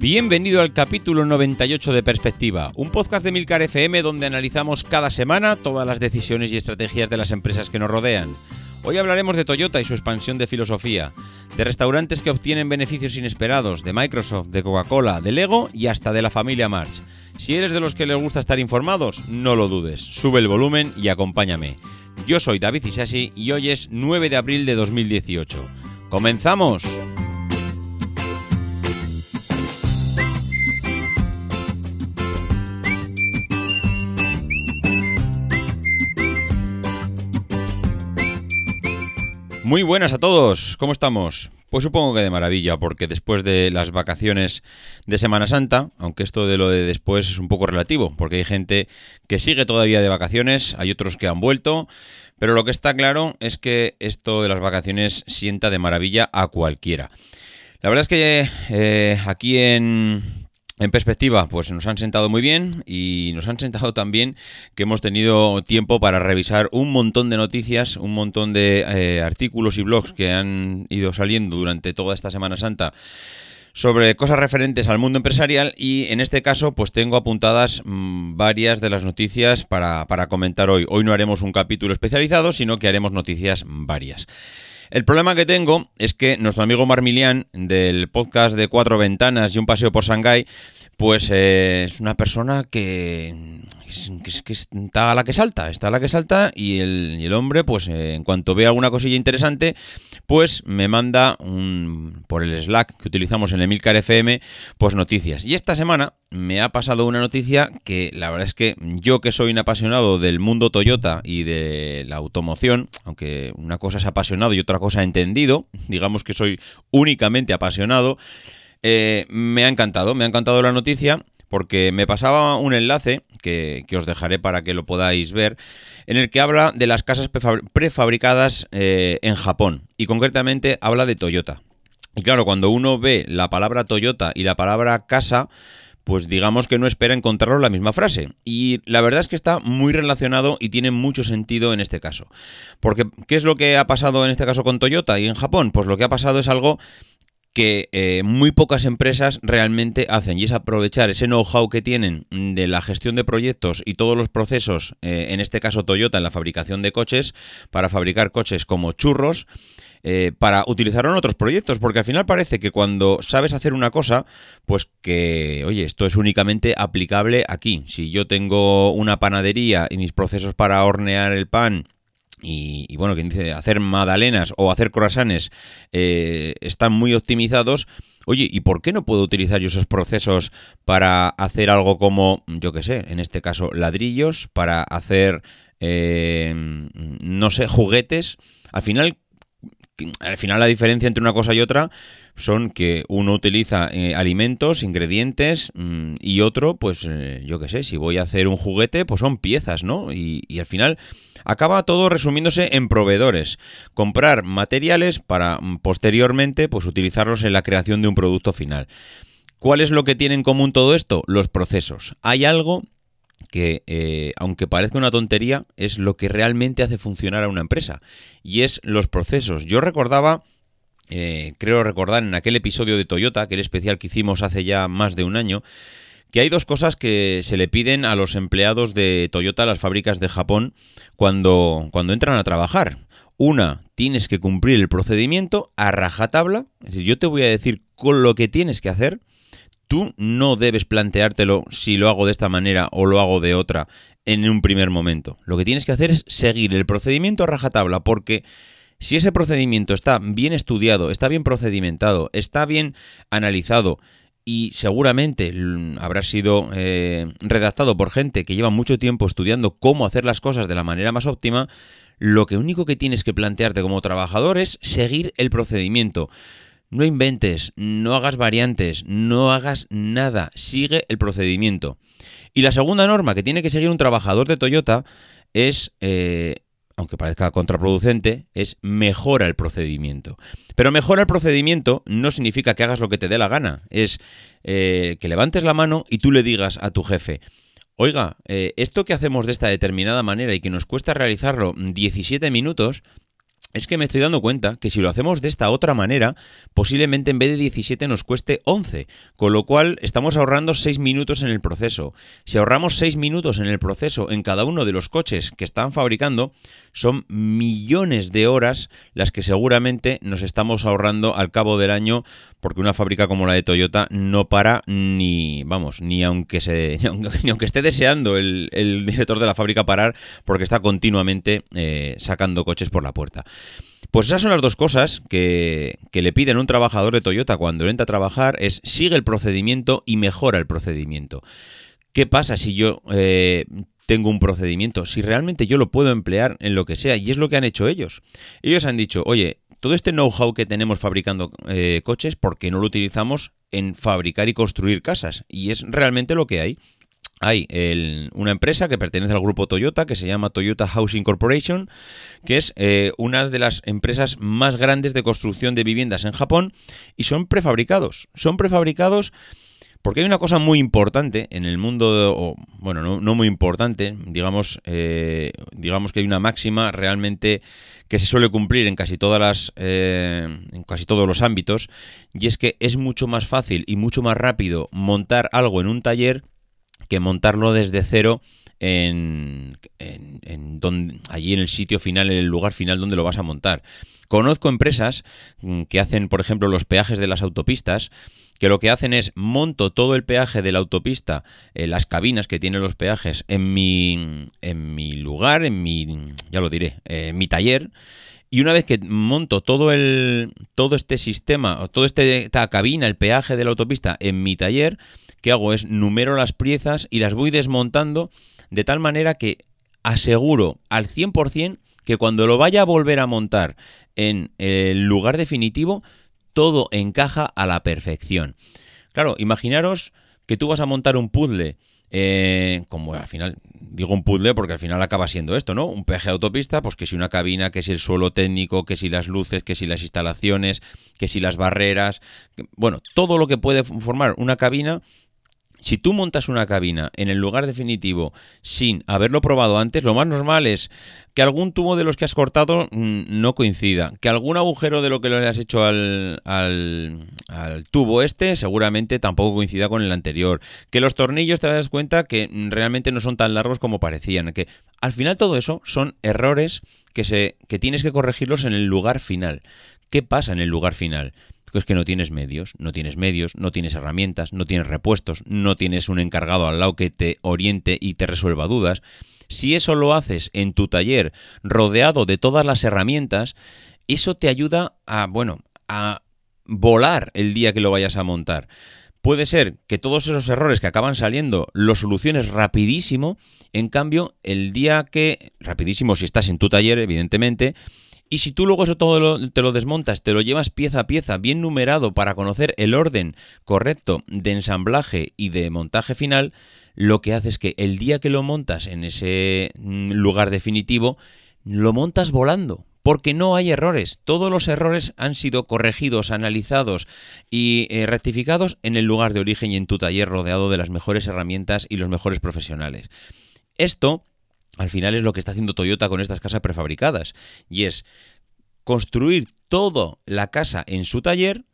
Bienvenido al capítulo 98 de Perspectiva, un podcast de Milcar FM donde analizamos cada semana todas las decisiones y estrategias de las empresas que nos rodean. Hoy hablaremos de Toyota y su expansión de filosofía, de restaurantes que obtienen beneficios inesperados, de Microsoft, de Coca-Cola, de Lego y hasta de la familia March. Si eres de los que les gusta estar informados, no lo dudes, sube el volumen y acompáñame. Yo soy David Isashi y hoy es 9 de abril de 2018. ¡Comenzamos! Muy buenas a todos, ¿cómo estamos? Pues supongo que de maravilla, porque después de las vacaciones de Semana Santa, aunque esto de lo de después es un poco relativo, porque hay gente que sigue todavía de vacaciones, hay otros que han vuelto, pero lo que está claro es que esto de las vacaciones sienta de maravilla a cualquiera. La verdad es que eh, aquí en, en perspectiva, pues nos han sentado muy bien y nos han sentado también que hemos tenido tiempo para revisar un montón de noticias, un montón de eh, artículos y blogs que han ido saliendo durante toda esta Semana Santa sobre cosas referentes al mundo empresarial y en este caso pues tengo apuntadas mmm, varias de las noticias para comentar hoy. Hoy no haremos un capítulo especializado, sino que haremos noticias varias. El problema que tengo es que nuestro amigo Marmilian del podcast de Cuatro Ventanas y un paseo por Shanghái, pues eh, es una persona que, que, que, está a la que salta, está a la que salta y el, y el hombre, pues eh, en cuanto ve alguna cosilla interesante, pues me manda un, por el Slack que utilizamos en Emilcar FM, pues noticias. Y esta semana me ha pasado una noticia que la verdad es que yo que soy un apasionado del mundo Toyota y de la automoción, aunque una cosa es apasionado y otra cosa entendido, digamos que soy únicamente apasionado, eh, me ha encantado, me ha encantado la noticia porque me pasaba un enlace que, os dejaré para que lo podáis ver, en el que habla de las casas prefabricadas eh, en Japón y concretamente habla de Toyota. Y claro, cuando uno ve la palabra Toyota y la palabra casa, pues digamos que no espera encontrarlo en la misma frase. Y la verdad es que está muy relacionado y tiene mucho sentido en este caso. Porque, ¿qué es lo que ha pasado en este caso con Toyota y en Japón? Pues lo que ha pasado es algo que eh, muy pocas empresas realmente hacen y es aprovechar ese know-how que tienen de la gestión de proyectos y todos los procesos, eh, en este caso Toyota, en la fabricación de coches, para fabricar coches como churros. Eh, para utilizarlo en otros proyectos, porque al final parece que cuando sabes hacer una cosa, pues que, oye, esto es únicamente aplicable aquí. Si yo tengo una panadería y mis procesos para hornear el pan y, y, bueno, quien dice hacer magdalenas o hacer croissants eh, están muy optimizados. Oye, ¿y por qué no puedo utilizar yo esos procesos para hacer algo como, yo qué sé, en este caso ladrillos, para hacer, eh, no sé, juguetes? Al final, al final la diferencia entre una cosa y otra son que uno utiliza eh, alimentos, ingredientes mmm, y otro, pues eh, yo qué sé, si voy a hacer un juguete, pues son piezas, ¿no? Y, y, al final acaba todo resumiéndose en proveedores. Comprar materiales para mm, posteriormente pues utilizarlos en la creación de un producto final. ¿Cuál es lo que tiene en común todo esto? Los procesos. Hay algo que, eh, aunque parezca una tontería, es lo que realmente hace funcionar a una empresa. Y es los procesos. Yo recordaba, eh, creo recordar en aquel episodio de Toyota, aquel especial que hicimos hace ya más de un año, que hay dos cosas que se le piden a los empleados de Toyota, las fábricas de Japón, cuando, cuando entran a trabajar. Una, tienes que cumplir el procedimiento a rajatabla. Es decir, yo te voy a decir con lo que tienes que hacer tú no debes planteártelo si lo hago de esta manera o lo hago de otra en un primer momento. Lo que tienes que hacer es seguir el procedimiento a rajatabla porque si ese procedimiento está bien estudiado, está bien procedimentado, está bien analizado y seguramente habrá sido eh, redactado por gente que lleva mucho tiempo estudiando cómo hacer las cosas de la manera más óptima, lo que único que tienes que plantearte como trabajador es seguir el procedimiento No inventes, no hagas variantes, no hagas nada, sigue el procedimiento. Y la segunda norma que tiene que seguir un trabajador de Toyota es, eh, aunque parezca contraproducente, es mejora el procedimiento. Pero mejora el procedimiento no significa que hagas lo que te dé la gana, es eh, que levantes la mano y tú le digas a tu jefe, oiga, eh, esto que hacemos de esta determinada manera y que nos cuesta realizarlo 17 minutos, es que me estoy dando cuenta que si lo hacemos de esta otra manera, posiblemente en vez de 17 nos cueste 11, con lo cual estamos ahorrando 6 minutos en el proceso. Si ahorramos 6 minutos en el proceso en cada uno de los coches que están fabricando, son millones de horas las que seguramente nos estamos ahorrando al cabo del año, porque una fábrica como la de Toyota no para ni, vamos, ni aunque se, ni aunque, esté deseando el, director de la fábrica parar, porque está continuamente eh, sacando coches por la puerta. Pues esas son las dos cosas que, le piden un trabajador de Toyota cuando entra a trabajar, es sigue el procedimiento y mejora el procedimiento. ¿Qué pasa si yo eh, tengo un procedimiento? Si realmente yo lo puedo emplear en lo que sea, y es lo que han hecho ellos. Ellos han dicho, oye, todo este know-how que tenemos fabricando eh, coches, ¿por qué no lo utilizamos en fabricar y construir casas? Y es realmente lo que hay hay una empresa que pertenece al grupo Toyota que se llama Toyota Housing Corporation, que es eh, una de las empresas más grandes de construcción de viviendas en Japón y son prefabricados. Son prefabricados porque hay una cosa muy importante en el mundo, bueno, no, muy importante, digamos, eh, digamos que hay una máxima realmente que se suele cumplir en casi todas las, eh, en casi todos los ámbitos, y es que es mucho más fácil y mucho más rápido montar algo en un taller que montarlo desde cero en, donde, allí en el sitio final, en el lugar final donde lo vas a montar. Conozco empresas mm, que hacen, por ejemplo, los peajes de las autopistas, que lo que hacen es monto todo el peaje de la autopista, eh, las cabinas que tienen los peajes en mi, en mi lugar, en mi, ya lo diré, eh, mi taller. Y una vez que monto todo el todo este sistema, todo este esta cabina, el peaje de la autopista en mi taller, ¿qué hago? Es numero las piezas y las voy desmontando de tal manera que aseguro al 100% que cuando lo vaya a volver a montar en el lugar definitivo, todo encaja a la perfección. Claro, imaginaros que tú vas a montar un puzzle, eh, como al final, digo un puzzle porque al final acaba siendo esto, ¿no? Un peaje de autopista, pues que si una cabina, que si el suelo técnico, que si las luces, que si las instalaciones, que si las barreras, bueno, todo lo que puede formar una cabina si tú montas una cabina en el lugar definitivo sin haberlo probado antes, lo más normal es que algún tubo de los que has cortado mm, no coincida, que algún agujero de lo que le has hecho al, al, tubo este seguramente tampoco coincida con el anterior, que los tornillos te das cuenta que mm, realmente no son tan largos como parecían, que al final todo eso son errores que, se, que tienes que corregirlos en el lugar final. ¿Qué pasa en el lugar final? Es que no tienes medios, no tienes medios, no tienes herramientas, no tienes repuestos, no tienes un encargado al lado que te oriente y te resuelva dudas. Si eso lo haces en tu taller rodeado de todas las herramientas, eso te ayuda a, bueno, a volar el día que lo vayas a montar. Puede ser que todos esos errores que acaban saliendo los soluciones rapidísimo, en cambio, el día que, rapidísimo si estás en tu taller, evidentemente, y si tú luego eso todo te lo desmontas, te lo llevas pieza a pieza, bien numerado para conocer el orden correcto de ensamblaje y de montaje final, lo que hace es que el día que lo montas en ese mm, lugar definitivo, lo montas volando, porque no hay errores. Todos los errores han sido corregidos, analizados y eh, rectificados en el lugar de origen y en tu taller rodeado de las mejores herramientas y los mejores profesionales. Esto al final es lo que está haciendo Toyota con estas casas prefabricadas. Y es construir toda la casa en su taller.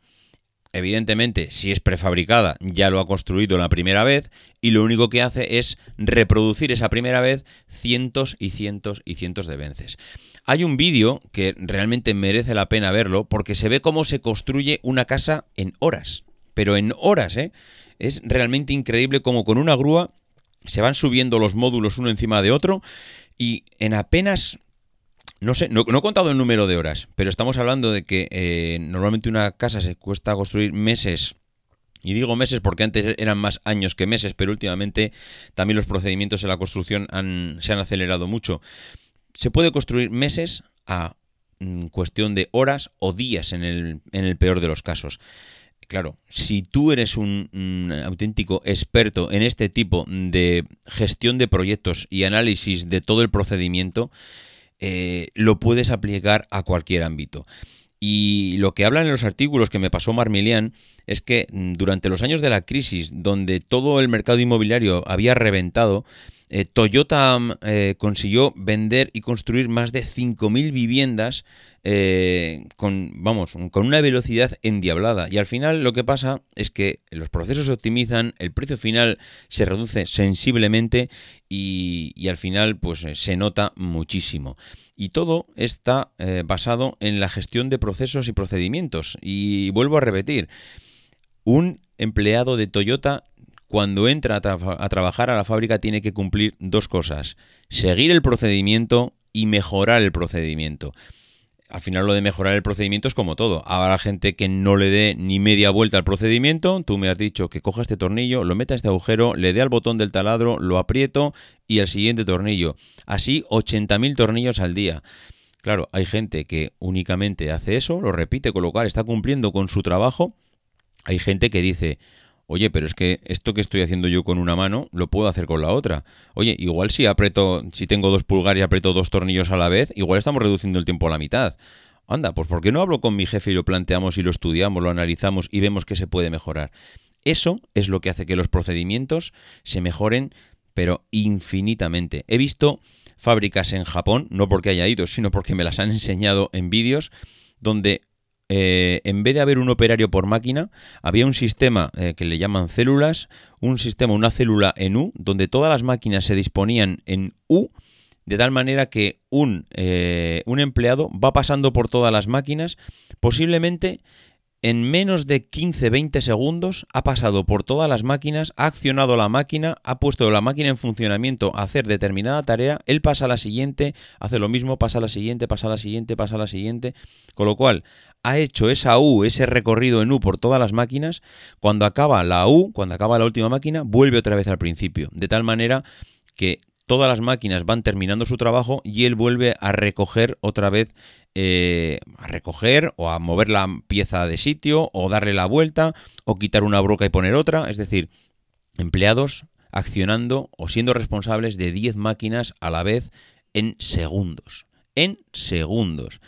Evidentemente, si es prefabricada, ya lo ha construido la primera vez y lo único que hace es reproducir esa primera vez cientos y cientos y cientos de veces. Hay un vídeo que realmente merece la pena verlo porque se ve cómo se construye una casa en horas, pero en horas, ¿eh? Es realmente increíble cómo con una grúa se van subiendo los módulos uno encima de otro y en apenas no sé, no, he contado el número de horas, pero estamos hablando de que eh, normalmente una casa se cuesta construir meses. Y digo meses porque antes eran más años que meses, pero últimamente también los procedimientos en la construcción se han acelerado mucho. Se puede construir meses a mm, cuestión de horas o días en el, en el peor de los casos. Claro, si tú eres un, auténtico experto en este tipo de gestión de proyectos y análisis de todo el procedimiento, eh, lo puedes aplicar a cualquier ámbito. Y lo que hablan en los artículos que me pasó Marmilian es que mm, durante los años de la crisis, donde todo el mercado inmobiliario había reventado, eh, Toyota mm, eh, consiguió vender y construir más de 5.000 viviendas eh, con, vamos, con una velocidad endiablada. Y al final lo que pasa es que los procesos se optimizan, el precio final se reduce sensiblemente y, al final pues se nota muchísimo. Y todo está basado en la gestión de procesos y procedimientos. Y vuelvo a repetir, un empleado de Toyota cuando entra a, tra a, trabajar a la fábrica tiene que cumplir dos cosas. Seguir el procedimiento y mejorar el procedimiento. Al final lo de mejorar el procedimiento es como todo. Habrá gente que no le dé ni media vuelta al procedimiento. Tú me has dicho que coja este tornillo, lo meta a este agujero, le dé al botón del taladro, lo aprieto y el siguiente tornillo. Así 80.000 tornillos al día. Claro, hay gente que únicamente hace eso, lo repite, con está cumpliendo con su trabajo. Hay gente que dice, Oye, pero es que esto que estoy haciendo yo con una mano lo puedo hacer con la otra. Oye, igual si aprieto, si tengo dos pulgares y aprieto dos tornillos a la vez, igual estamos reduciendo el tiempo a la mitad. Anda, pues ¿por qué no hablo con mi jefe y lo planteamos y lo estudiamos, lo analizamos y vemos que se puede mejorar? Eso es lo que hace que los procedimientos se mejoren, pero infinitamente. He visto fábricas en Japón, no porque haya ido, sino porque me las han enseñado en vídeos, donde eh, en vez de haber un operario por máquina, había un sistema eh, que le llaman células, un sistema, una célula en U, donde todas las máquinas se disponían en U, de tal manera que un, eh, un empleado va pasando por todas las máquinas, posiblemente en menos de 15-20 segundos ha pasado por todas las máquinas, ha accionado la máquina, ha puesto la máquina en funcionamiento a hacer determinada tarea, él pasa a la siguiente, hace lo mismo, pasa a la siguiente, pasa a la siguiente, pasa a la siguiente, con lo cual ha hecho esa U, ese recorrido en U por todas las máquinas, cuando acaba la U, cuando acaba la última máquina, vuelve otra vez al principio, de tal manera que todas las máquinas van terminando su trabajo y él vuelve a recoger otra vez eh, a recoger o a mover la pieza de sitio o darle la vuelta o quitar una broca y poner otra. Es decir, empleados accionando o siendo responsables de 10 máquinas a la vez en segundos. En segundos.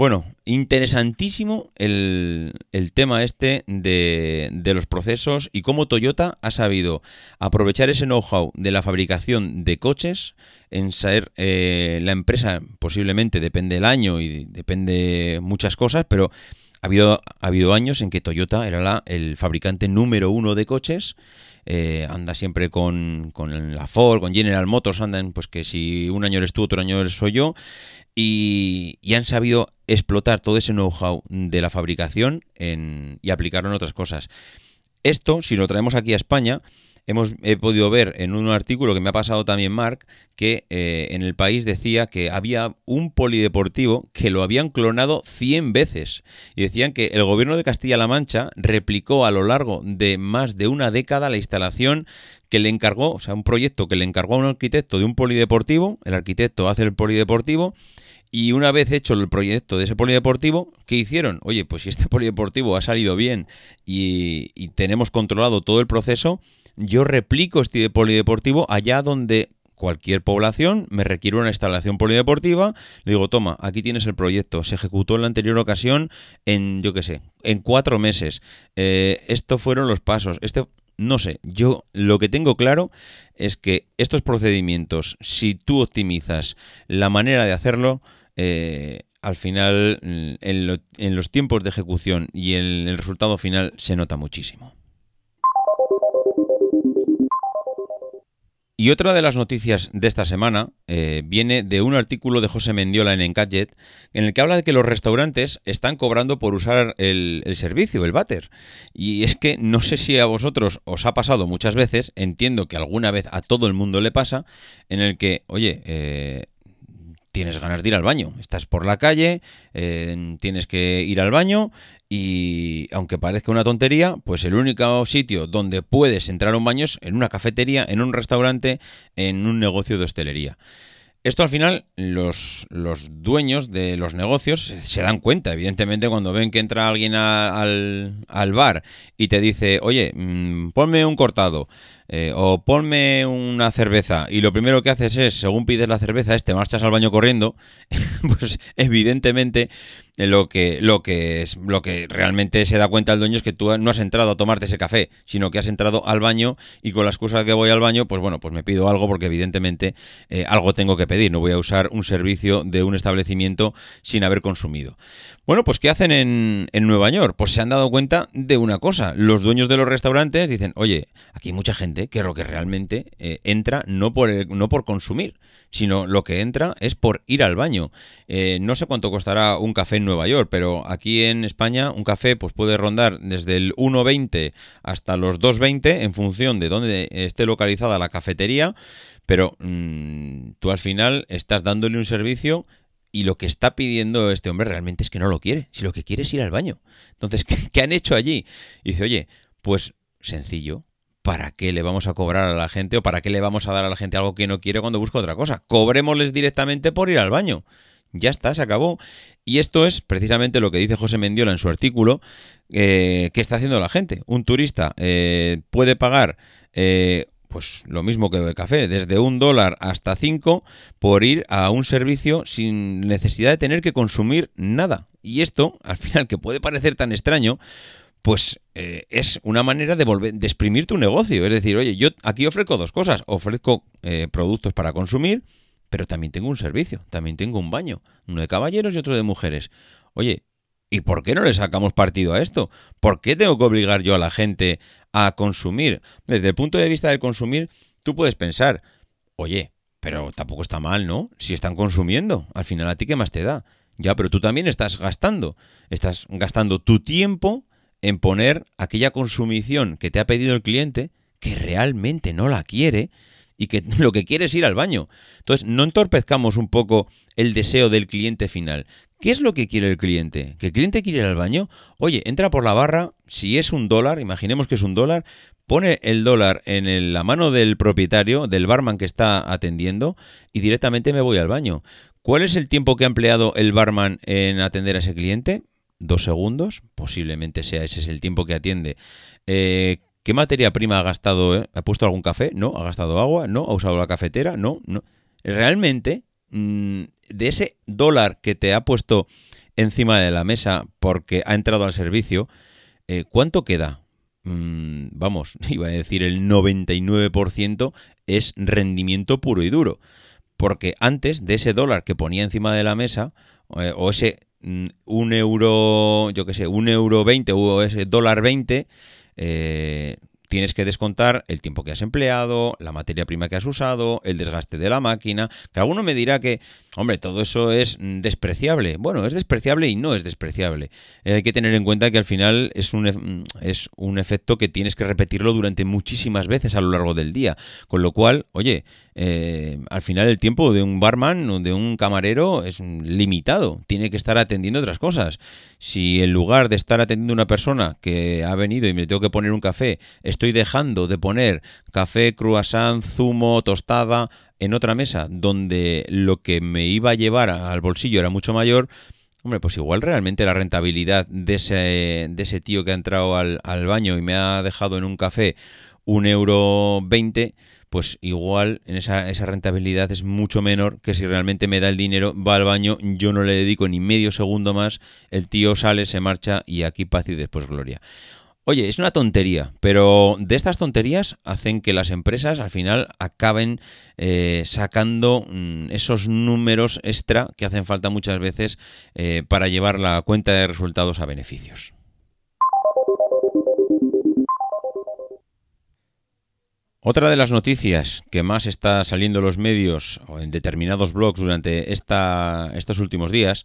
Bueno, interesantísimo el, el tema este de, de, los procesos y cómo Toyota ha sabido aprovechar ese know-how de la fabricación de coches en ser eh, la empresa, posiblemente depende del año y depende muchas cosas, pero ha habido, ha habido años en que Toyota era la, el fabricante número uno de coches. Eh, anda siempre con, con la Ford, con General Motors, andan pues que si un año eres tú, otro año soy yo y, han sabido explotar todo ese know-how de la fabricación en, y aplicarlo en otras cosas. Esto, si lo traemos aquí a España, hemos he podido ver en un artículo que me ha pasado también Mark que eh, en el país decía que había un polideportivo que lo habían clonado 100 veces y decían que el gobierno de Castilla-La Mancha replicó a lo largo de más de una década la instalación que le encargó, o sea, un proyecto que le encargó a un arquitecto de un polideportivo, el arquitecto hace el polideportivo y una vez hecho el proyecto de ese polideportivo, ¿qué hicieron? Oye, pues si este polideportivo ha salido bien y, y, tenemos controlado todo el proceso, yo replico este polideportivo allá donde cualquier población me requiere una instalación polideportiva, le digo, toma, aquí tienes el proyecto, se ejecutó en la anterior ocasión en, yo qué sé, en cuatro meses. Eh, estos fueron los pasos. Este, no sé, yo lo que tengo claro es que estos procedimientos, si tú optimizas la manera de hacerlo, eh, al final, en, lo, en, los tiempos de ejecución y en el resultado final se nota muchísimo. Y otra de las noticias de esta semana eh, viene de un artículo de José Mendiola en Engadget, en el que habla de que los restaurantes están cobrando por usar el, servicio, el váter. Y es que no sé si a vosotros os ha pasado muchas veces, entiendo que alguna vez a todo el mundo le pasa, en el que, oye, eh, tienes ganas de ir al baño. Estás por la calle, eh, tienes que ir al baño y aunque parezca una tontería, pues el único sitio donde puedes entrar a un baño es en una cafetería, en un restaurante, en un negocio de hostelería. Esto al final los, los dueños de los negocios se, dan cuenta, evidentemente, cuando ven que entra alguien al, al bar y te dice, oye, mm, ponme un cortado. eh, o ponme una cerveza y lo primero que haces es, según pides la cerveza, es te marchas al baño corriendo, pues evidentemente lo que, lo que es, lo que realmente se da cuenta el dueño es que tú no has entrado a tomarte ese café, sino que has entrado al baño y con la excusa de que voy al baño, pues bueno, pues me pido algo porque evidentemente eh, algo tengo que pedir, no voy a usar un servicio de un establecimiento sin haber consumido. Bueno, pues ¿qué hacen en, en Nueva York? Pues se han dado cuenta de una cosa. Los dueños de los restaurantes dicen, oye, aquí hay mucha gente que lo que realmente eh, entra no por, el- no por consumir, sino lo que entra es por ir al baño. Eh, no sé cuánto costará un café en Nueva York, pero aquí en España un café pues puede rondar desde el 1,20 hasta los 2,20 en función de dónde esté localizada la cafetería, pero mm, tú al final estás dándole un servicio y lo que está pidiendo este hombre realmente es que no lo quiere, si lo que quiere es ir al baño. Entonces, ¿qué, han hecho allí? Y dice, oye, pues sencillo, ¿para qué le vamos a cobrar a la gente o para qué le vamos a dar a la gente algo que no quiere cuando busca otra cosa? Cobrémosles directamente por ir al baño. Ya está, se acabó. Y esto es precisamente lo que dice José Mendiola en su artículo, eh, que está haciendo la gente. Un turista eh, puede pagar eh, pues lo mismo que el café, desde un dólar hasta cinco por ir a un servicio sin necesidad de tener que consumir nada. Y esto, al final, que puede parecer tan extraño, pues eh, es una manera de volver, de exprimir tu negocio. Es decir, oye, yo aquí ofrezco dos cosas. Ofrezco eh, productos para consumir, pero también tengo un servicio, también tengo un baño, uno de caballeros y otro de mujeres. Oye, ¿y por qué no le sacamos partido a esto? ¿Por qué tengo que obligar yo a la gente a consumir? Desde el punto de vista del consumir, tú puedes pensar, oye, pero tampoco está mal, ¿no? Si están consumiendo, al final a ti qué más te da. Ya, pero tú también estás gastando. Estás gastando tu tiempo en poner aquella consumición que te ha pedido el cliente que realmente no la quiere y que lo que quiere es ir al baño. Entonces, no entorpezcamos un poco el deseo del cliente final. ¿Qué es lo que quiere el cliente? ¿Que el cliente quiere ir al baño? Oye, entra por la barra, si es un dólar, imaginemos que es un dólar, pone el dólar en la mano del propietario, del barman que está atendiendo, y directamente me voy al baño. ¿Cuál es el tiempo que ha empleado el barman en atender a ese cliente? Dos segundos, posiblemente sea ese es el tiempo que atiende. Eh, ¿Qué materia prima ha gastado? eh? ¿Ha puesto algún café? No. ¿Ha gastado agua? No. ¿Ha usado la cafetera? No. no. Realmente, mm, de ese dólar que te ha puesto encima de la mesa porque ha entrado al servicio, eh, ¿cuánto queda? Mm, vamos, iba a decir el 99% es rendimiento puro y duro. Porque antes de ese dólar que ponía encima de la mesa, eh, o ese mm, un euro, yo qué sé, un euro 20 o ese dólar 20, eh, tienes que descontar el tiempo que has empleado, la materia prima que has usado, el desgaste de la máquina. Que alguno me dirá que, hombre, todo eso es mm, despreciable. Bueno, es despreciable y no es despreciable. Eh, hay que tener en cuenta que al final es un, mm, es un efecto que tienes que repetirlo durante muchísimas veces a lo largo del día. Con lo cual, oye, eh, al final el tiempo de un barman o de un camarero es limitado. Tiene que estar atendiendo otras cosas. Si en lugar de estar atendiendo a una persona que ha venido y me tengo que poner un café, estoy dejando de poner café, croissant, zumo, tostada en otra mesa donde lo que me iba a llevar al bolsillo era mucho mayor, hombre, pues igual realmente la rentabilidad de ese, de ese tío que ha entrado al, al baño y me ha dejado en un café un euro veinte, pues igual en esa, rentabilidad es mucho menor que si realmente me da el dinero, va al baño, yo no le dedico ni medio segundo más, el tío sale, se marcha y aquí paz y después gloria. Oye, es una tontería, pero de estas tonterías hacen que las empresas al final acaben eh, sacando mm, esos números extra que hacen falta muchas veces eh, para llevar la cuenta de resultados a beneficios. Otra de las noticias que más está saliendo en los medios o en determinados blogs durante esta, estos últimos días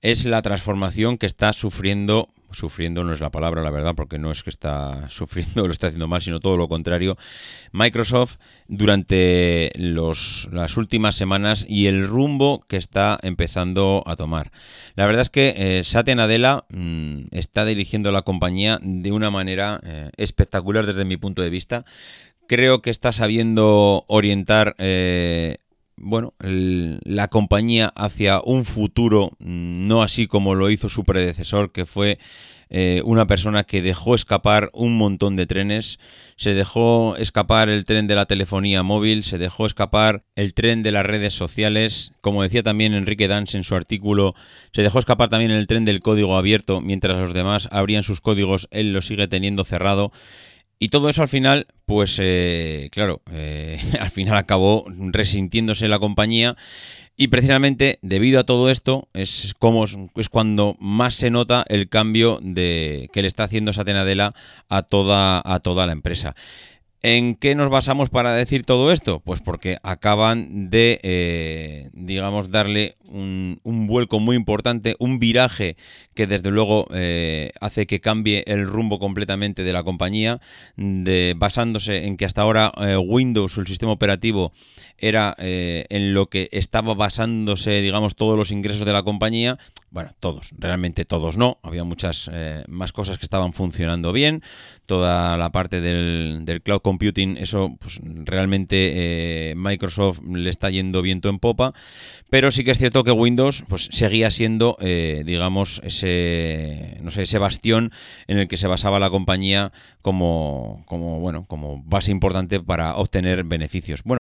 es la transformación que está sufriendo, sufriendo no es la palabra, la verdad, porque no es que está sufriendo o lo está haciendo mal, sino todo lo contrario, Microsoft durante los, las últimas semanas y el rumbo que está empezando a tomar. La verdad es que eh, Satya Nadella mmm, está dirigiendo la compañía de una manera eh, espectacular desde mi punto de vista. Creo que está sabiendo orientar eh, bueno, la compañía hacia un futuro, mm, no así como lo hizo su predecesor, que fue eh, una persona que dejó escapar un montón de trenes, se dejó escapar el tren de la telefonía móvil, se dejó escapar el tren de las redes sociales, como decía también Enrique Dans en su artículo, se dejó escapar también el tren del código abierto, mientras los demás abrían sus códigos, él lo sigue teniendo cerrado. Y todo eso al final, pues eh, claro, eh, al final acabó resintiéndose la compañía y precisamente debido a todo esto es como es cuando más se nota el cambio de que le está haciendo Satenadela a toda a toda la empresa. ¿En qué nos basamos para decir todo esto? Pues porque acaban de, eh, digamos, darle un, un, vuelco muy importante, un viraje que desde luego eh, hace que cambie el rumbo completamente de la compañía, basándose en que hasta ahora eh, Windows, el sistema operativo, era eh, en lo que estaba basándose, digamos, todos los ingresos de la compañía. Bueno, todos, realmente todos no. Había muchas eh, más cosas que estaban funcionando bien. Toda la parte del, cloud computing, eso pues realmente eh, Microsoft le está yendo viento en popa. Pero sí que es cierto que Windows pues seguía siendo, eh, digamos, ese, no sé, ese bastión en el que se basaba la compañía como, como, bueno, como base importante para obtener beneficios. Bueno.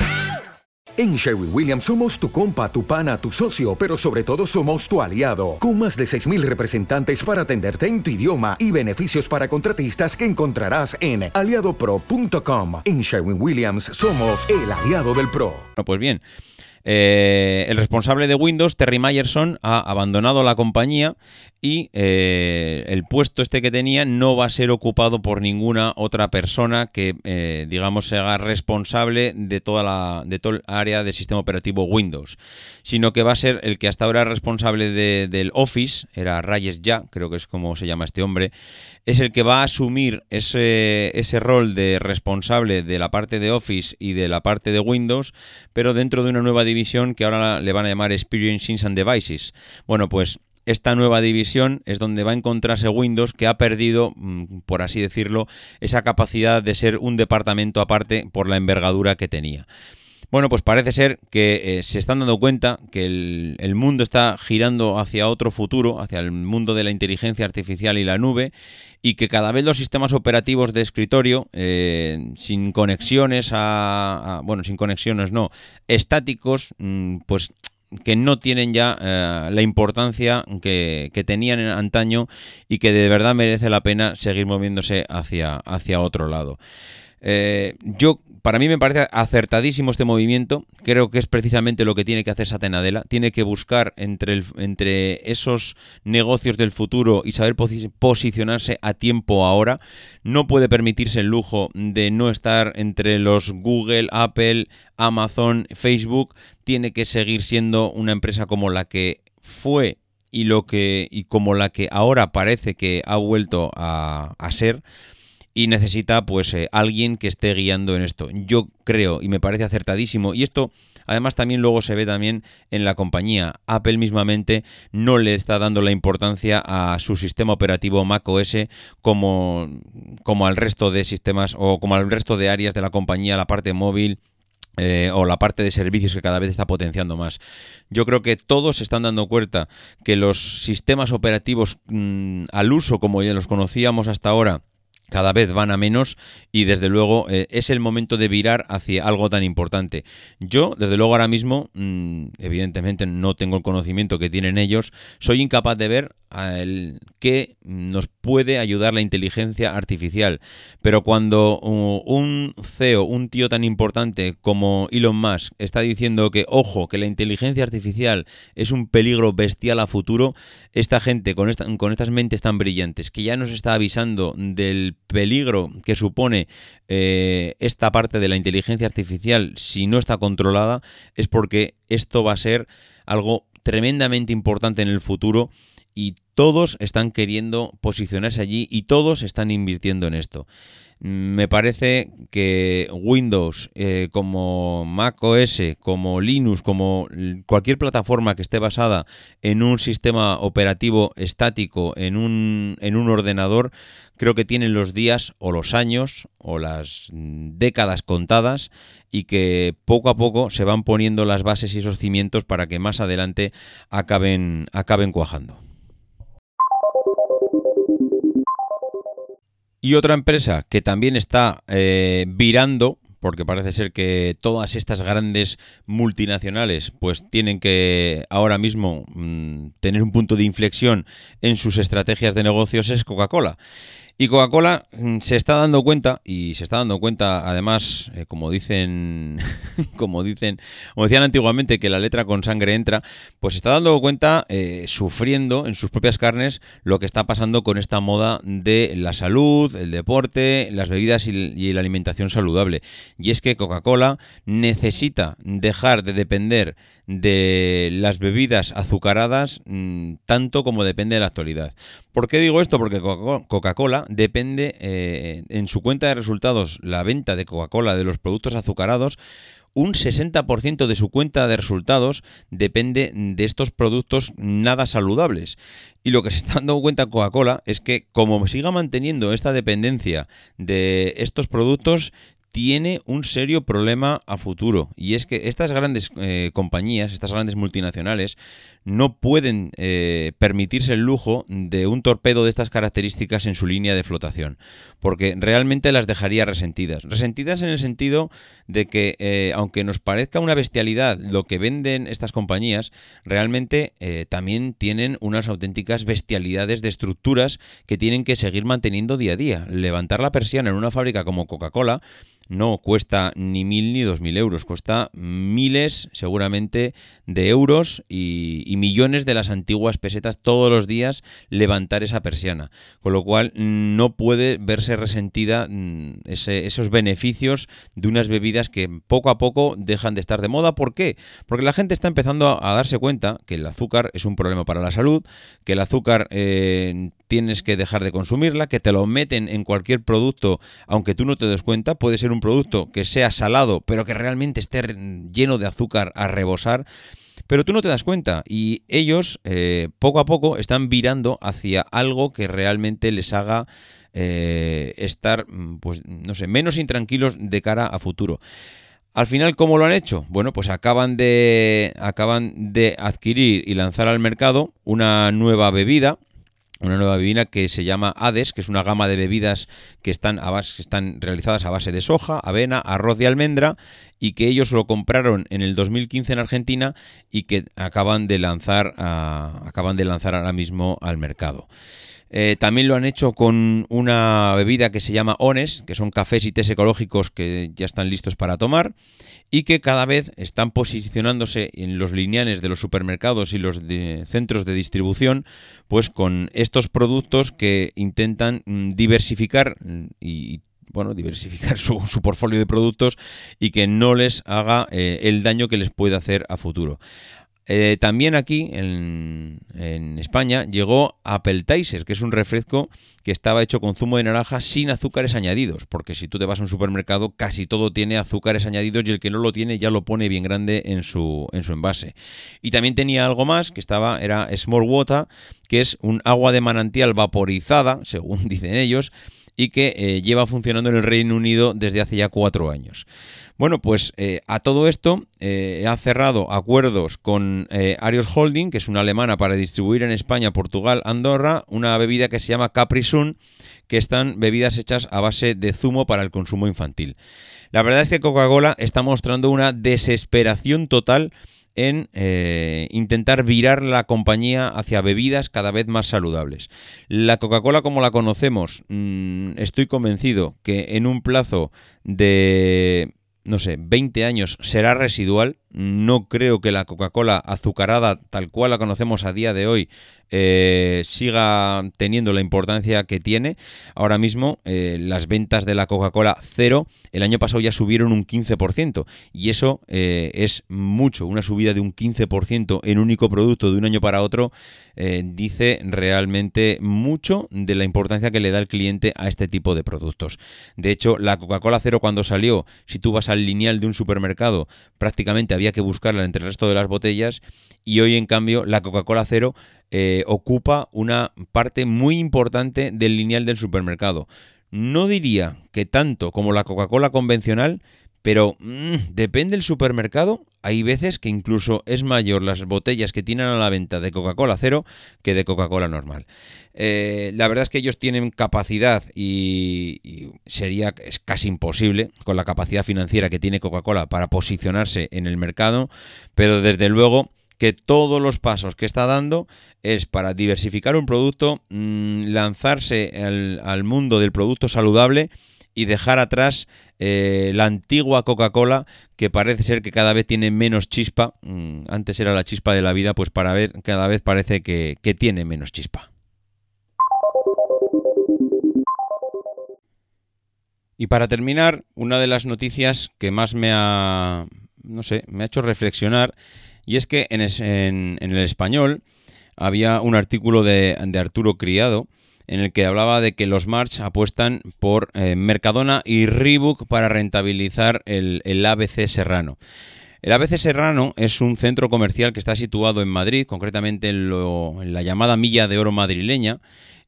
En Sherwin Williams somos tu compa, tu pana, tu socio, pero sobre todo somos tu aliado, con más de 6.000 representantes para atenderte en tu idioma y beneficios para contratistas que encontrarás en aliadopro.com. En Sherwin Williams somos el aliado del PRO. Bueno, pues bien, eh, el responsable de Windows, Terry Myerson, ha abandonado la compañía y eh, el puesto este que tenía no va a ser ocupado por ninguna otra persona que, eh, digamos, se haga responsable de toda la de todo el área del sistema operativo Windows, sino que va a ser el que hasta ahora es responsable de, del Office, era Reyes Ya, creo que es como se llama este hombre, es el que va a asumir ese, ese rol de responsable de la parte de Office y de la parte de Windows, pero dentro de una nueva división que ahora le van a llamar Experiences and Devices. Bueno, pues esta nueva división es donde va a encontrarse Windows que ha perdido, mm, por así decirlo, esa capacidad de ser un departamento aparte por la envergadura que tenía. Bueno, pues parece ser que eh, se están dando cuenta que el, mundo está girando hacia otro futuro, hacia el mundo de la inteligencia artificial y la nube, y que cada vez los sistemas operativos de escritorio, eh, sin conexiones a, Bueno, sin conexiones no, estáticos, mmm, pues que no tienen ya eh, la importancia que, que, tenían en antaño y que de verdad merece la pena seguir moviéndose hacia, hacia otro lado. Eh, yo, para mí me parece acertadísimo este movimiento. Creo que es precisamente lo que tiene que hacer Satenadela. Tiene que buscar entre, el, entre esos negocios del futuro y saber posi posicionarse a tiempo ahora. No puede permitirse el lujo de no estar entre los Google, Apple, Amazon, Facebook. Tiene que seguir siendo una empresa como la que fue y lo que y como la que ahora parece que ha vuelto a ser y necesita pues eh, alguien que esté guiando en esto. Yo creo y me parece acertadísimo y esto además también luego se ve también en la compañía. Apple mismamente no le está dando la importancia a su sistema operativo macOS como como al resto de sistemas o como al resto de áreas de la compañía, la parte móvil, eh, o la parte de servicios que cada vez está potenciando más. Yo creo que todos se están dando cuenta que los sistemas operativos mmm, al uso como ya los conocíamos hasta ahora cada vez van a menos y desde luego eh, es el momento de virar hacia algo tan importante. Yo, desde luego ahora mismo, mmm, evidentemente no tengo el conocimiento que tienen ellos, soy incapaz de ver el, qué nos puede ayudar la inteligencia artificial. Pero cuando uh, un CEO, un tío tan importante como Elon Musk, está diciendo que, ojo, que la inteligencia artificial es un peligro bestial a futuro, esta gente con, con estas mentes tan brillantes que ya nos está avisando del peligro que supone eh, esta parte de la inteligencia artificial si no está controlada, es porque esto va a ser algo tremendamente importante en el futuro y todos están queriendo posicionarse allí y todos están invirtiendo en esto. me parece que Windows, eh, como Mac OS, como Linux, como cualquier plataforma que esté basada en un sistema operativo estático, en un, en un ordenador, creo que tienen los días o los años o las décadas contadas y que poco a poco se van poniendo las bases y esos cimientos para que más adelante acaben, acaben cuajando. Y otra empresa que también está eh, virando, porque parece ser que todas estas grandes multinacionales pues tienen que ahora mismo mm, tener un punto de inflexión en sus estrategias de negocios, es Coca-Cola. Y Coca-Cola mm, se está dando cuenta, y se está dando cuenta, además, eh, como dicen, como dicen, como decían antiguamente, que la letra con sangre entra, pues se está dando cuenta, eh, sufriendo en sus propias carnes, lo que está pasando con esta moda de la salud, el deporte, las bebidas y, y la alimentación saludable. Y es que Coca-Cola necesita dejar de depender de las bebidas azucaradas mm, tanto como depende de la actualidad. ¿Por qué digo esto? Porque Coca-Cola depende eh, en su cuenta de resultados, la venta de Coca-Cola de los productos azucarados, un 60% de su cuenta de resultados depende de estos productos nada saludables. Y lo que se está dando cuenta Coca-Cola es que como siga manteniendo esta dependencia de estos productos, tiene un serio problema a futuro. Y es que estas grandes eh, compañías, estas grandes multinacionales, no pueden eh, permitirse el lujo de un torpedo de estas características en su línea de flotación, porque realmente las dejaría resentidas. Resentidas en el sentido de que, eh, aunque nos parezca una bestialidad lo que venden estas compañías, realmente eh, también tienen unas auténticas bestialidades de estructuras que tienen que seguir manteniendo día a día. Levantar la persiana en una fábrica como Coca-Cola no cuesta ni mil ni dos mil euros, cuesta miles seguramente de euros y, y millones de las antiguas pesetas todos los días levantar esa persiana. Con lo cual no puede verse resentida mm, esos beneficios de unas bebidas que poco a poco dejan de estar de moda. ¿Por qué? Porque la gente está empezando a, darse cuenta que el azúcar es un problema para la salud, que el azúcar eh, tienes que dejar de consumirla, que te lo meten en cualquier producto, aunque tú no te des cuenta. Puede ser un producto que sea salado, pero que realmente esté lleno de azúcar a rebosar pero tú no te das cuenta y ellos eh, poco a poco están virando hacia algo que realmente les haga eh, estar, mm, pues no sé, menos intranquilos de cara a futuro. Al final, ¿cómo lo han hecho? Bueno, pues acaban de, acaban de adquirir y lanzar al mercado una nueva bebida una nueva bebida que se llama Hades, que es una gama de bebidas que están, a base, que están realizadas a base de soja, avena, arroz y almendra y que ellos lo compraron en el 2015 en Argentina y que acaban de lanzar, acaban de lanzar ahora mismo al mercado. Eh, también lo han hecho con una bebida que se llama Ones, que son cafés y tés ecológicos que ya están listos para tomar y que cada vez están posicionándose en los lineales de los supermercados y los centros de distribución, pues con estos productos que intentan mm, diversificar mm, y bueno, diversificar su, portfolio de productos y que no les haga eh, el daño que les puede hacer a futuro. Eh, también aquí en, España llegó Appetizer, que es un refresco que estaba hecho con zumo de naranja sin azúcares añadidos, porque si tú te vas a un supermercado casi todo tiene azúcares añadidos y el que no lo tiene ya lo pone bien grande en su, en su envase. Y también tenía algo más que estaba, era Small Water, que es un agua de manantial vaporizada, según dicen ellos, y que eh, lleva funcionando en el Reino Unido desde hace ya cuatro años. Bueno, pues eh, a todo esto eh, ha cerrado acuerdos con Arios Holding, que es una alemana para distribuir en España, Portugal, Andorra, una bebida que se llama Capri Sun, que están bebidas hechas a base de zumo para el consumo infantil. La verdad es que Coca-Cola está mostrando una desesperación total en eh, intentar virar la compañía hacia bebidas cada vez más saludables. La Coca-Cola como la conocemos, mm, estoy convencido que en un plazo de, no sé, 20 años será residual No creo que la Coca-Cola azucarada, tal cual la conocemos a día de hoy, eh, siga teniendo la importancia que tiene. Ahora mismo eh, las ventas de la Coca-Cola cero el año pasado ya subieron un 15% y eso eh, es mucho, una subida de un 15% en único producto de un año para otro dice realmente mucho de la importancia que le da el cliente a este tipo de productos. De hecho, la Coca-Cola cero cuando salió, si tú vas al lineal de un supermercado, prácticamente había que buscarla entre el resto de las botellas y hoy en cambio la Coca-Cola cero eh, ocupa una parte muy importante del lineal del supermercado. No diría que tanto como la Coca-Cola convencional, pero mm, depende del supermercado. Hay veces que incluso es mayor las botellas que tienen a la venta de Coca-Cola cero que de Coca-Cola normal. Eh, la verdad es que ellos tienen capacidad y, sería es casi imposible con la capacidad financiera que tiene Coca-Cola para posicionarse en el mercado, pero desde luego que todos los pasos que está dando es para diversificar un producto, mmm, lanzarse al, mundo del producto saludable y dejar atrás eh, la antigua Coca-Cola que parece ser que cada vez tiene menos chispa. Mmm, antes era la chispa de la vida, pues para ver cada vez parece que, que tiene menos chispa. Y para terminar, una de las noticias que más me ha, no sé, me ha hecho reflexionar y es que en, en, en el español había un artículo de, de, Arturo Criado en el que hablaba de que los March apuestan por eh, Mercadona y Reebok para rentabilizar el, el ABC Serrano. El ABC Serrano es un centro comercial que está situado en Madrid, concretamente en, lo, en la llamada Milla de Oro madrileña,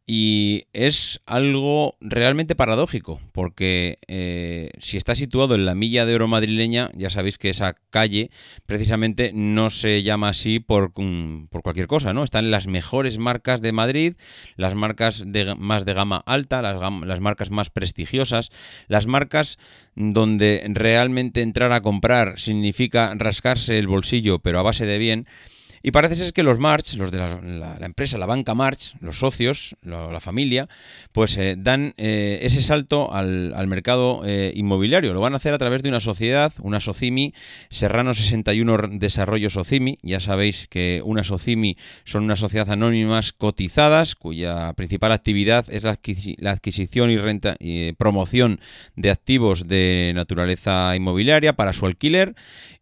y es algo realmente paradójico, porque eh, si está situado en la milla de oro madrileña, ya sabéis que esa calle precisamente no se llama así por, um, por cualquier cosa, ¿no? Están las mejores marcas de Madrid, las marcas de, más de gama alta, las, las marcas más prestigiosas, las marcas donde realmente entrar a comprar significa rascarse el bolsillo, pero a base de bien. Y parece ser que los March, los de la, la, la empresa, la banca March, los socios, lo, la familia, pues eh, dan eh, ese salto al, al mercado eh, inmobiliario. Lo van a hacer a través de una sociedad, una Socimi, Serrano 61 Desarrollo Socimi. Ya sabéis que una Socimi son unas sociedades anónimas cotizadas, cuya principal actividad es la, la adquisición y, renta, y promoción de activos de naturaleza inmobiliaria para su alquiler.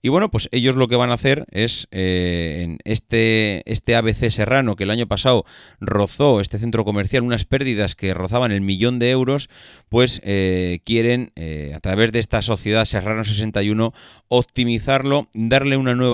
Y bueno, pues ellos lo que van a hacer es eh, en este, este ABC Serrano, que el año pasado rozó este centro comercial unas pérdidas que rozaban el millón de euros, pues eh, quieren, eh, a través de esta sociedad Serrano 61, optimizarlo, darle una nueva...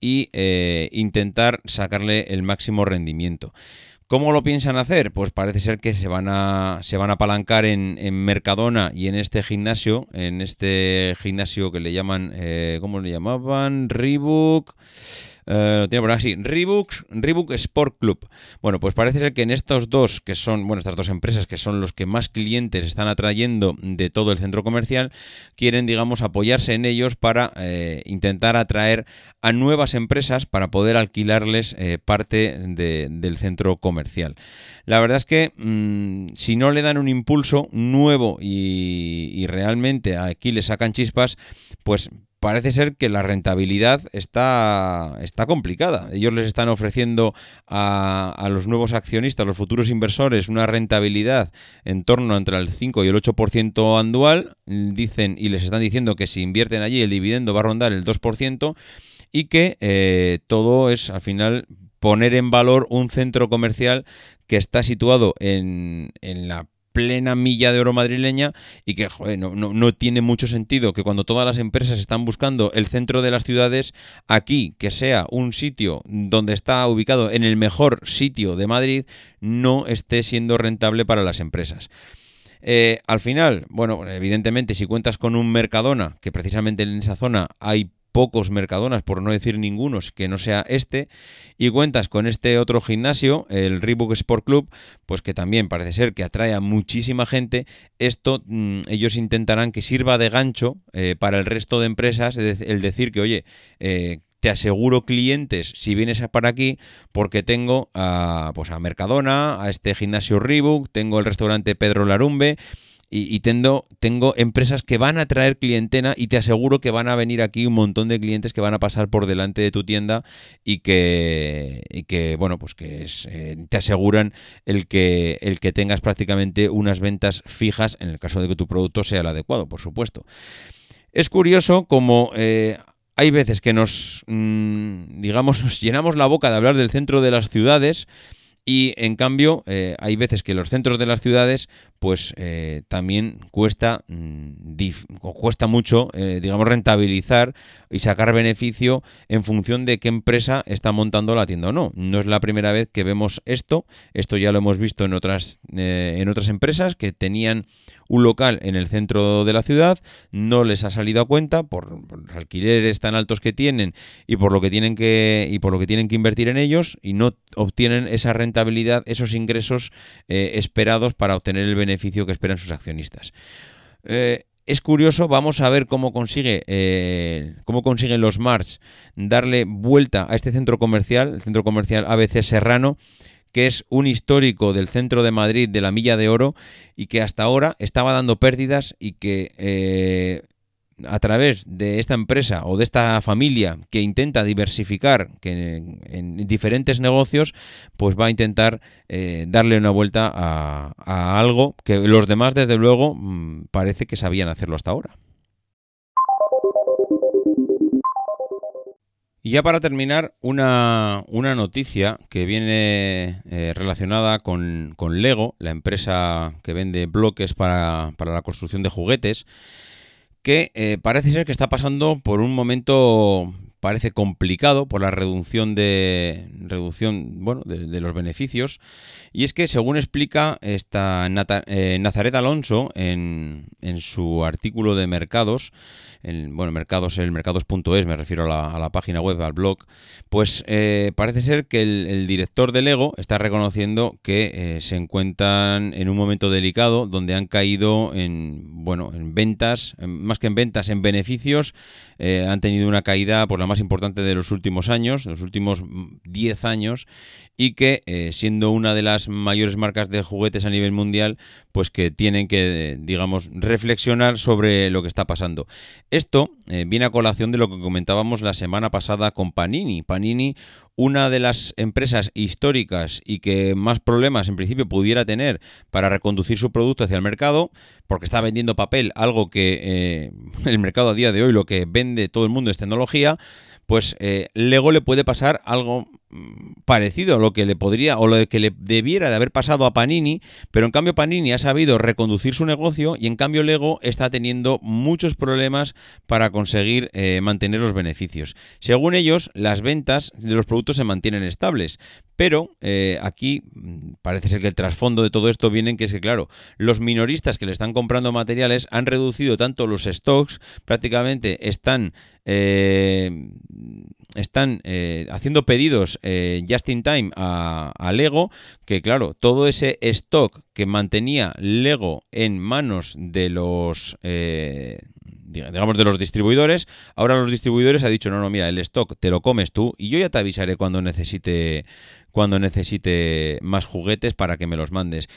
y eh, intentar sacarle el máximo rendimiento. ¿Cómo lo piensan hacer? Pues parece ser que se van a, se van a apalancar en, en Mercadona y en este gimnasio, en este gimnasio que le llaman, eh, ¿cómo le llamaban? Reebok. Uh, lo tiene por así, Reebok, Sport Club. Bueno, pues parece ser que en estos dos, que son, bueno, estas dos empresas que son los que más clientes están atrayendo de todo el centro comercial, quieren, digamos, apoyarse en ellos para eh, intentar atraer a nuevas empresas para poder alquilarles eh, parte de, del centro comercial. La verdad es que mmm, si no le dan un impulso nuevo y, y realmente aquí le sacan chispas, pues parece ser que la rentabilidad está, está complicada. Ellos les están ofreciendo a, a, los nuevos accionistas, los futuros inversores, una rentabilidad en torno entre el 5 y el 8% anual. Dicen y les están diciendo que si invierten allí el dividendo va a rondar el 2% y que eh, todo es al final poner en valor un centro comercial que está situado en, en la plena milla de oro madrileña y que no, no, no, tiene mucho sentido que cuando todas las empresas están buscando el centro de las ciudades, aquí que sea un sitio donde está ubicado en el mejor sitio de Madrid, no esté siendo rentable para las empresas. Eh, al final, bueno, evidentemente, si cuentas con un Mercadona, que precisamente en esa zona hay pocos Mercadonas, por no decir ningunos, que no sea este, y cuentas con este otro gimnasio, el Reebok Sport Club, pues que también parece ser que atrae a muchísima gente, esto mm, ellos intentarán que sirva de gancho eh, para el resto de empresas, el decir que, oye, eh, te aseguro clientes si vienes para aquí porque tengo a, pues a Mercadona, a este gimnasio Reebok, tengo el restaurante Pedro Larumbe y, tengo, tengo empresas que van a traer clientela y te aseguro que van a venir aquí un montón de clientes que van a pasar por delante de tu tienda y que, y que bueno, pues que es, eh, te aseguran el que, el que tengas prácticamente unas ventas fijas en el caso de que tu producto sea el adecuado, por supuesto. Es curioso como eh, hay veces que nos, mm, digamos, nos llenamos la boca de hablar del centro de las ciudades y en cambio eh, hay veces que los centros de las ciudades pues eh, también cuesta, mm, cuesta mucho, eh, digamos, rentabilizar y sacar beneficio en función de qué empresa está montando la tienda o no. No es la primera vez que vemos esto, esto ya lo hemos visto en otras, en otras empresas que tenían un local en el centro de la ciudad, no les ha salido a cuenta por, alquileres tan altos que tienen y por lo que tienen que y por lo que tienen que invertir en ellos y no obtienen esa rentabilidad, esos ingresos eh, esperados para obtener el beneficio que esperan sus accionistas. Eh, es curioso, vamos a ver cómo consigue eh, cómo consiguen los Mars darle vuelta a este centro comercial, el centro comercial ABC Serrano, que es un histórico del centro de Madrid de la Milla de Oro y que hasta ahora estaba dando pérdidas y que eh, a través de esta empresa o de esta familia que intenta diversificar que en, diferentes negocios, pues va a intentar eh, darle una vuelta a, a algo que los demás, desde luego, mm, parece que sabían hacerlo hasta ahora. Y ya para terminar, una, noticia que viene eh, relacionada con, Lego, la empresa que vende bloques para, la construcción de juguetes, que eh, parece ser que está pasando por un momento parece complicado por la reducción de reducción bueno de, los beneficios. Y es que según explica esta eh, Nazaret Alonso en, en, su artículo de mercados en, bueno mercados el mercados.es me refiero a la, página web al blog pues eh, parece ser que el, director de Lego está reconociendo que eh, se encuentran en un momento delicado donde han caído en bueno en ventas más que en ventas en beneficios han tenido una caída por la más importante de los últimos años, de los últimos 10 años, y que eh, siendo una de las mayores marcas de juguetes a nivel mundial, pues que tienen que, digamos, reflexionar sobre lo que está pasando. Esto eh, viene a colación de lo que comentábamos la semana pasada con Panini. Panini, una de las empresas históricas y que más problemas en principio pudiera tener para reconducir su producto hacia el mercado, porque está vendiendo papel, algo que eh, el mercado a día de hoy lo que vende todo el mundo es tecnología, pues eh, Lego le puede pasar algo parecido a lo que le podría o lo que le debiera de haber pasado a Panini, pero en cambio Panini ha sabido reconducir su negocio y en cambio Lego está teniendo muchos problemas para conseguir eh, mantener los beneficios. Según ellos, las ventas de los productos se mantienen estables, pero eh, aquí mm, parece ser que el trasfondo de todo esto viene en que es que, claro, los minoristas que le están comprando materiales han reducido tanto los stocks, prácticamente están eh, están eh, haciendo pedidos eh, just in time a, Lego, que claro, todo ese stock que mantenía Lego en manos de los digamos de los distribuidores, ahora los distribuidores ha dicho, no, no, mira, el stock te lo comes tú y yo ya te avisaré cuando necesite cuando necesite más juguetes para que me los mandes.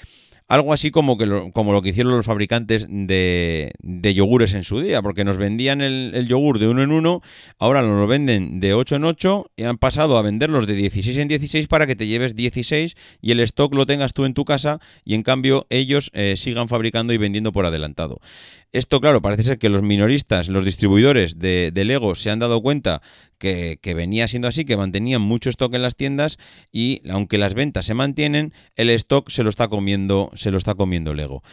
Algo así como, que lo, como lo que hicieron los fabricantes de, de yogures en su día, porque nos vendían el, yogur de uno en uno, ahora lo venden de 8 en 8 y han pasado a venderlos de 16 en 16 para que te lleves 16 y el stock lo tengas tú en tu casa y en cambio ellos eh, sigan fabricando y vendiendo por adelantado. Esto, claro, parece ser que los minoristas, los distribuidores de, Lego se han dado cuenta que, venía siendo así, que mantenían mucho stock en las tiendas y aunque las ventas se mantienen, el stock se lo está comiendo, se lo está comiendo Lego.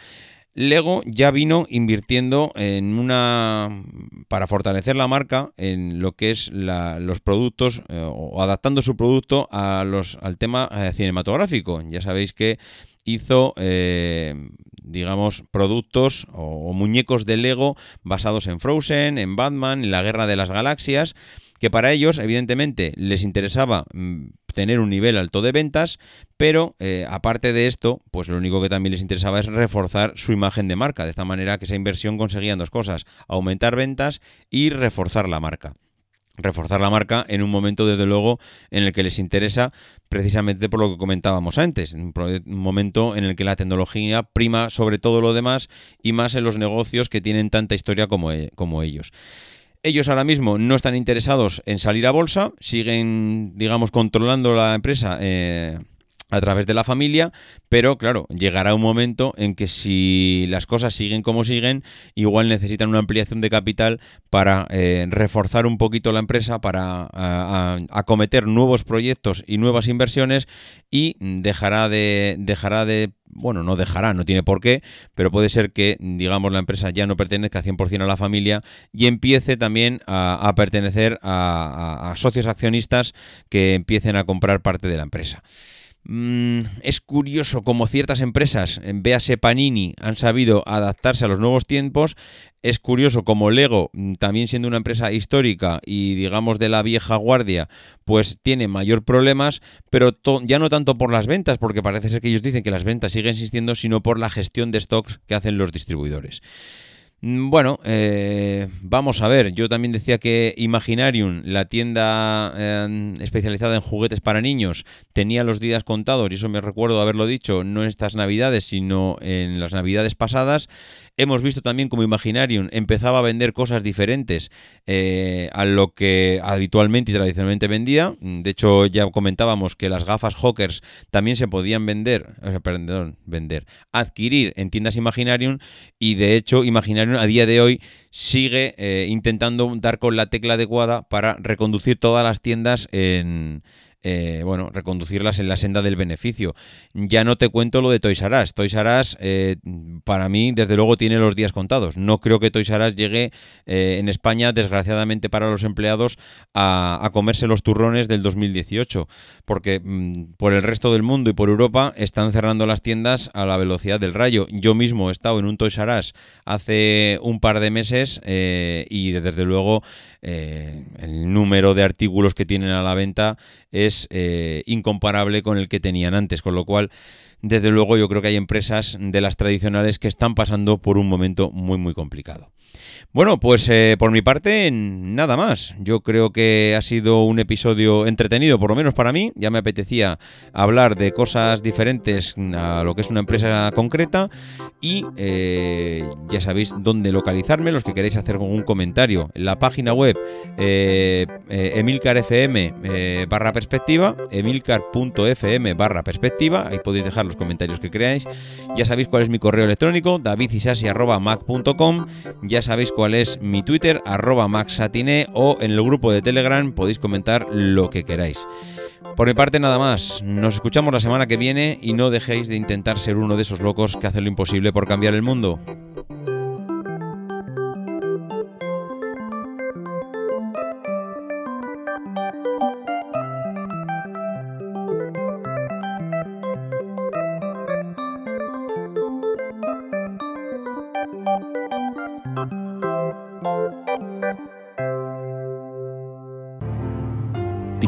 Lego ya vino invirtiendo en una para fortalecer la marca en lo que es los productos eh, o adaptando su producto a los, al tema eh, cinematográfico. Ya sabéis que hizo, eh, digamos, productos o, muñecos de Lego basados en Frozen, en Batman, en la Guerra de las Galaxias que para ellos, evidentemente, les interesaba mm, tener un nivel alto de ventas, pero eh, aparte de esto, pues lo único que también les interesaba es reforzar su imagen de marca. De esta manera que esa inversión conseguían dos cosas, aumentar ventas y reforzar la marca reforzar la marca en un momento, desde luego, en el que les interesa precisamente por lo que comentábamos antes, un momento en el que la tecnología prima sobre todo lo demás y más en los negocios que tienen tanta historia como, e, como ellos. Ellos ahora mismo no están interesados en salir a bolsa, siguen, digamos, controlando la empresa. Eh, a través de la familia, pero claro, llegará un momento en que si las cosas siguen como siguen, igual necesitan una ampliación de capital para eh, reforzar un poquito la empresa, para acometer nuevos proyectos y nuevas inversiones y dejará de, dejará de bueno, no dejará, no tiene por qué, pero puede ser que, digamos, la empresa ya no pertenezca 100% a la familia y empiece también a, pertenecer a, socios accionistas que empiecen a comprar parte de la empresa. Mm, es curioso cómo ciertas empresas, véase Panini, han sabido adaptarse a los nuevos tiempos. Es curioso como Lego, mm, también siendo una empresa histórica y digamos de la vieja guardia, pues tiene mayor problemas, pero ya no tanto por las ventas, porque parece ser que ellos dicen que las ventas siguen existiendo, sino por la gestión de stocks que hacen los distribuidores. Mm, bueno, eh, vamos a ver. Yo también decía que Imaginarium, la tienda eh, especializada en juguetes para niños, tenía los días contados, y eso me recuerdo haberlo dicho, no en estas navidades, sino en las navidades pasadas. Hemos visto también como Imaginarium empezaba a vender cosas diferentes eh, a lo que habitualmente y tradicionalmente vendía. De hecho, ya comentábamos que las gafas Hawkers también se podían vender, perdón, vender, adquirir en tiendas Imaginarium y de hecho Imaginarium a día de hoy sigue eh, intentando dar con la tecla adecuada para reconducir todas las tiendas en eh, bueno, reconducirlas en la senda del beneficio. Ya no te cuento lo de Toys R Us. Toys R Us, eh, para mí, desde luego, tiene los días contados. No creo que Toys R Us llegue eh, en España, desgraciadamente para los empleados, a, comerse los turrones del 2018, porque mm, por el resto del mundo y por Europa están cerrando las tiendas a la velocidad del rayo. Yo mismo he estado en un Toys R Us hace un par de meses y desde luego el número de artículos que tienen a la venta es eh, incomparable con el que tenían antes, con lo cual desde luego yo creo que hay empresas de las tradicionales que están pasando por un momento muy muy complicado. Bueno, pues eh, por mi parte, nada más. Yo creo que ha sido un episodio entretenido, por lo menos para mí. Ya me apetecía hablar de cosas diferentes a lo que es una empresa concreta. Y eh, ya sabéis dónde localizarme, los que queréis hacer algún comentario. En la página web eh, emilcar.fm barra perspectiva, emilcar.fm barra perspectiva. Ahí podéis dejar los comentarios que creáis. Ya sabéis cuál es mi correo electrónico, davidisasi.mac.com. Ya sabéis cuál es mi Twitter, arroba maxatine, o en el grupo de Telegram podéis comentar lo que queráis. Por mi parte nada más, nos escuchamos la semana que viene y no dejéis de intentar ser uno de esos locos que hacen lo imposible por cambiar el mundo.